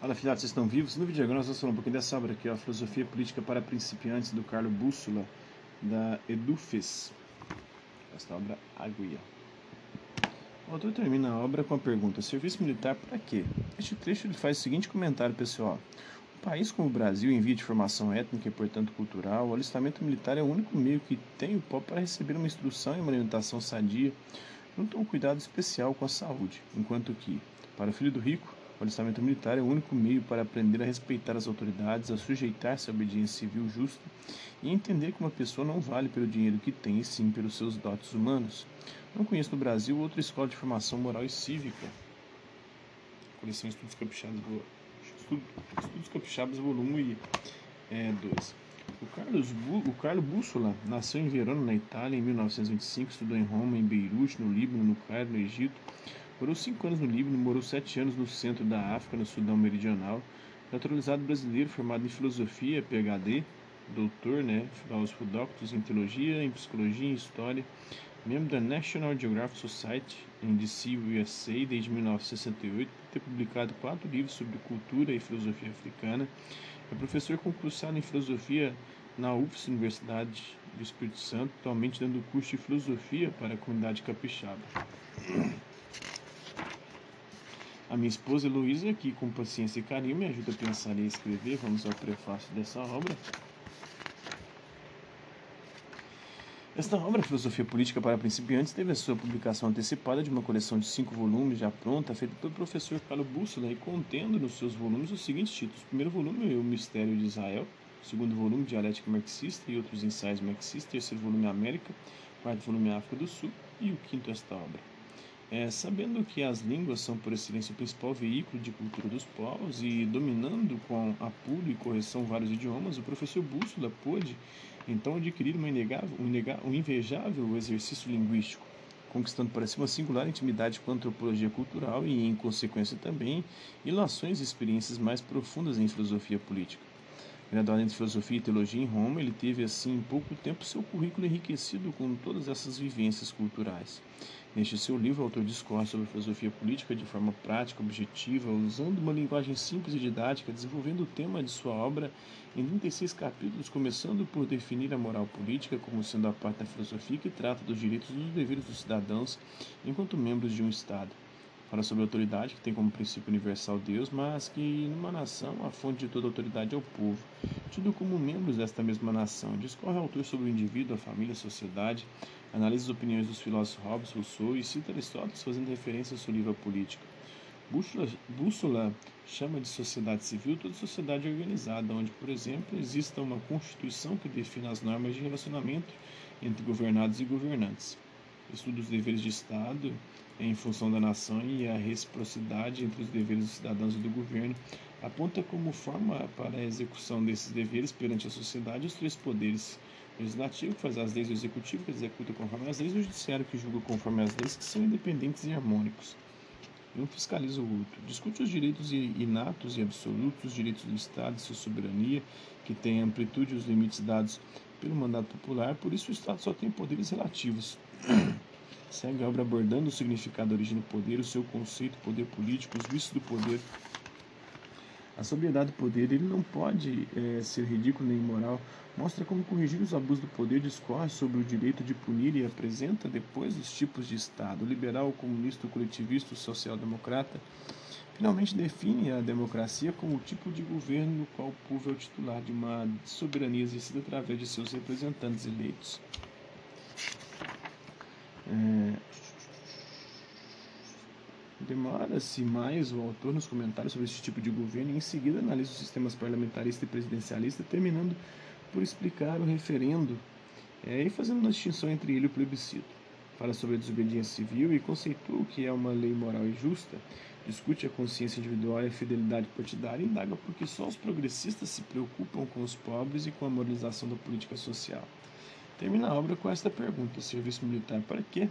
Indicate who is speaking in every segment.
Speaker 1: Fala filhotes, vocês estão vivos? No vídeo agora nós vamos falar um pouquinho dessa obra aqui, ó, Filosofia Política para Principiantes, do Carlo Bússola, da Edufes. Esta obra aguia. O autor termina a obra com a pergunta, serviço militar para quê? Este trecho ele faz o seguinte comentário, pessoal. Um país como o Brasil, em via de formação étnica e, portanto, cultural, o alistamento militar é o único meio que tem o povo para receber uma instrução e uma alimentação sadia, junto a um cuidado especial com a saúde, enquanto que, para o filho do rico, o alistamento militar é o único meio para aprender a respeitar as autoridades, a sujeitar-se à obediência civil justa e entender que uma pessoa não vale pelo dinheiro que tem, e sim pelos seus dotes humanos. Não conheço no Brasil outra escola de formação moral e cívica. Coleção Estudos Capixabas, Estudos Capixabas volume é, 2. O Carlos o Carlo Bússola nasceu em Verona, na Itália, em 1925, estudou em Roma, em Beirute, no Líbano, no Cairo, no Egito Morou cinco anos no Líbano, morou sete anos no centro da África, no Sudão Meridional. Naturalizado brasileiro, formado em filosofia, PhD, doutor, né, filósofo doctor em teologia, em psicologia e história, membro da National Geographic Society em DC, USA, desde 1968, ter publicado quatro livros sobre cultura e filosofia africana. É professor concursado em filosofia na UFS, Universidade do Espírito Santo, atualmente dando curso de filosofia para a comunidade capixaba. A minha esposa Heloísa, que com paciência e carinho me ajuda a pensar e a escrever, vamos ao prefácio dessa obra. Esta obra, Filosofia Política para Principiantes, teve a sua publicação antecipada de uma coleção de cinco volumes já pronta, feita pelo professor Carlo Bússola e contendo nos seus volumes os seguintes títulos. O primeiro volume é O Mistério de Israel, o segundo volume Dialética Marxista e outros ensaios marxistas, o terceiro volume América, o quarto volume África do Sul e o quinto esta obra. É, sabendo que as línguas são por excelência o principal veículo de cultura dos povos e dominando com apuro e correção vários idiomas, o professor Bússola pôde então adquirir uma inegável, um, inegável, um invejável exercício linguístico, conquistando para si uma singular intimidade com a antropologia cultural e, em consequência, também ilações e experiências mais profundas em filosofia política. Graduado em Filosofia e Teologia em Roma, ele teve, assim, em pouco tempo, seu currículo enriquecido com todas essas vivências culturais. Neste seu livro, o autor discorre sobre filosofia política de forma prática, objetiva, usando uma linguagem simples e didática, desenvolvendo o tema de sua obra em 36 capítulos, começando por definir a moral política como sendo a parte da filosofia que trata dos direitos e dos deveres dos cidadãos enquanto membros de um Estado. Fala sobre a autoridade, que tem como princípio universal Deus, mas que numa nação a fonte de toda autoridade é o povo, tido como membros desta mesma nação. Discorre o autor sobre o indivíduo, a família, a sociedade, analisa as opiniões dos filósofos Hobbes, Rousseau e cita Aristóteles fazendo referência ao seu livro Política. Bússola, Bússola chama de sociedade civil toda sociedade organizada, onde, por exemplo, exista uma constituição que defina as normas de relacionamento entre governados e governantes. Estuda os deveres de Estado em função da nação e a reciprocidade entre os deveres dos cidadãos e do governo aponta como forma para a execução desses deveres perante a sociedade os três poderes o legislativo que faz as leis, o executivo que executa conforme as leis, e o judiciário que julga conforme as leis, que são independentes e harmônicos. Um fiscaliza o outro. Discute os direitos inatos e absolutos, os direitos do Estado e sua soberania, que tem amplitude e os limites dados pelo mandato popular, por isso o Estado só tem poderes relativos. Segue a obra abordando o significado da origem do poder, o seu conceito, poder político, os vícios do poder. A sobriedade do poder ele não pode é, ser ridículo nem imoral. Mostra como corrigir os abusos do poder, discorre sobre o direito de punir e apresenta depois os tipos de Estado: o liberal, o comunista, o coletivista, o social-democrata. Finalmente define a democracia como o tipo de governo no qual o povo é o titular de uma soberania exercida através de seus representantes eleitos. É... Demora-se mais o autor nos comentários sobre esse tipo de governo e em seguida analisa os sistemas parlamentarista e presidencialista, terminando por explicar o referendo é, e fazendo uma distinção entre ele e o plebiscito. Fala sobre a desobediência civil e conceitua o que é uma lei moral e justa, discute a consciência individual e a fidelidade partidária e indaga porque só os progressistas se preocupam com os pobres e com a moralização da política social. Termina a obra com esta pergunta: serviço militar para quê?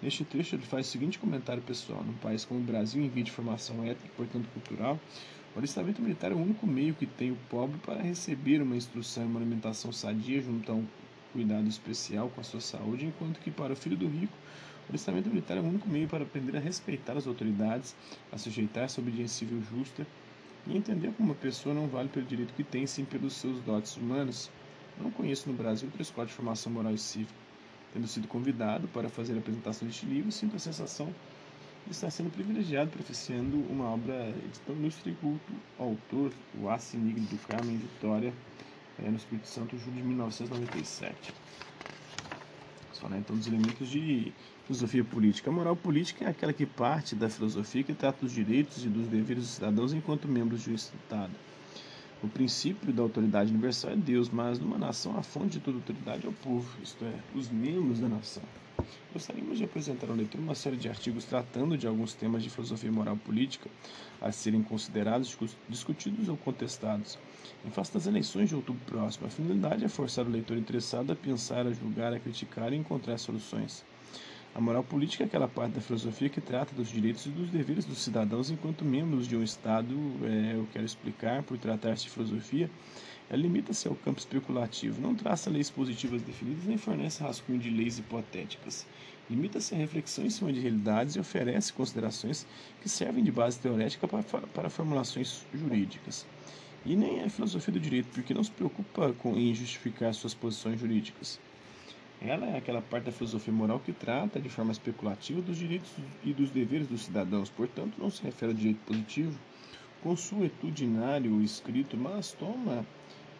Speaker 1: Neste trecho, ele faz o seguinte comentário pessoal: Num país como o Brasil, em via de formação étnica e, portanto, cultural, o alistamento militar é o único meio que tem o pobre para receber uma instrução e uma alimentação sadia junto a um cuidado especial com a sua saúde, enquanto que para o filho do rico, o alistamento militar é o único meio para aprender a respeitar as autoridades, a sujeitar-se à obediência civil justa, e entender como uma pessoa não vale pelo direito que tem, sim pelos seus dotes humanos. Não conheço no Brasil outra escola de formação moral e cívica. Tendo sido convidado para fazer a apresentação deste livro, sinto a sensação de estar sendo privilegiado prefaciando uma obra de tão ilustre culto autor, o Assinigre do Carmen Vitória, é, no Espírito Santo, julho de 1997. Vamos falar então dos elementos de filosofia política. A moral política é aquela que parte da filosofia que trata dos direitos e dos deveres dos cidadãos enquanto membros de um Estado. O princípio da autoridade universal é Deus, mas numa nação a fonte de toda autoridade é o povo, isto é, os membros da nação. Gostaríamos de apresentar ao leitor uma série de artigos tratando de alguns temas de filosofia moral política a serem considerados, discutidos ou contestados. Em face das eleições de outubro próximo, a finalidade é forçar o leitor interessado a pensar, a julgar, a criticar e encontrar soluções. A moral política é aquela parte da filosofia que trata dos direitos e dos deveres dos cidadãos enquanto membros de um Estado. É, eu quero explicar, por tratar-se de filosofia, ela limita-se ao campo especulativo, não traça leis positivas definidas nem fornece rascunho de leis hipotéticas. Limita-se à reflexão em cima de realidades e oferece considerações que servem de base teorética para, para formulações jurídicas. E nem é filosofia do direito, porque não se preocupa com, em justificar suas posições jurídicas. Ela é aquela parte da filosofia moral que trata de forma especulativa dos direitos e dos deveres dos cidadãos, portanto, não se refere ao direito positivo consuetudinário escrito, mas toma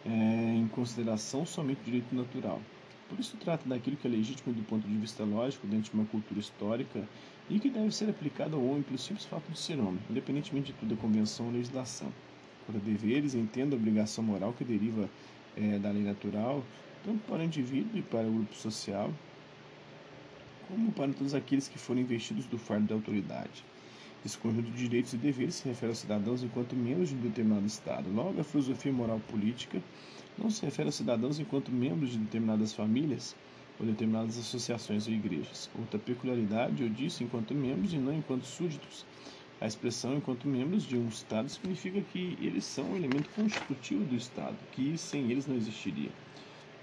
Speaker 1: é, em consideração somente o direito natural. Por isso, trata daquilo que é legítimo do ponto de vista lógico dentro de uma cultura histórica e que deve ser aplicado ao homem pelo simples fato de ser homem, independentemente de toda a convenção ou legislação. Quanto a deveres, entenda a obrigação moral que deriva é, da lei natural, tanto para o indivíduo e para o grupo social, como para todos aqueles que forem investidos do fardo da autoridade. Esse conjunto de direitos e deveres se refere aos cidadãos enquanto membros de um determinado Estado. Logo, a filosofia moral política não se refere aos cidadãos enquanto membros de determinadas famílias ou determinadas associações ou igrejas. Outra peculiaridade, eu disse, enquanto membros e não enquanto súditos. A expressão enquanto membros de um Estado significa que eles são um elemento constitutivo do Estado, que sem eles não existiria.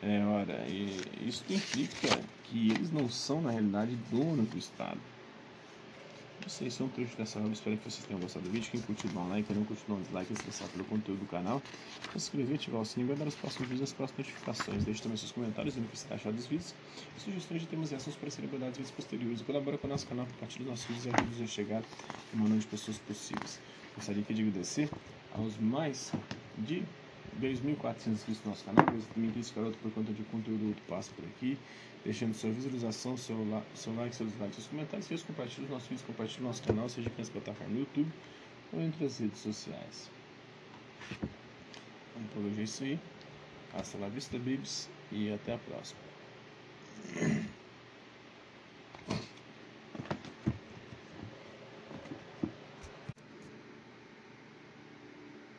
Speaker 1: É, ora, isso implica que eles não são, na realidade, donos do Estado. Isso é um trecho dessa aula. Espero que vocês tenham gostado do vídeo. Quem curtiu, dá um like. Quem não curtiu, dá um dislike. Estressar pelo conteúdo do canal. Se inscrever, ativar o sininho e dar os próximos vídeos as próximas notificações. Deixe também seus comentários dizendo o que você achando dos vídeos. E sugestões de temas e ações para serem abordados em vídeos posteriores. E colabora com o nosso canal, compartilhe nossos vídeos e ajude a chegar a uma número de pessoas possíveis. Gostaria de agradecer aos mais de 2.400 inscritos no nosso canal, mas também quis garoto por conta de conteúdo outro passa por aqui, deixando sua visualização, seu, seu like, seus likes, seus comentários, seus compartilhos nossos vídeos, compartilhe nosso canal, seja aqui nas plataformas no YouTube ou entre as redes sociais. Então por hoje é isso aí. Hasta la vista, babies, e até a próxima.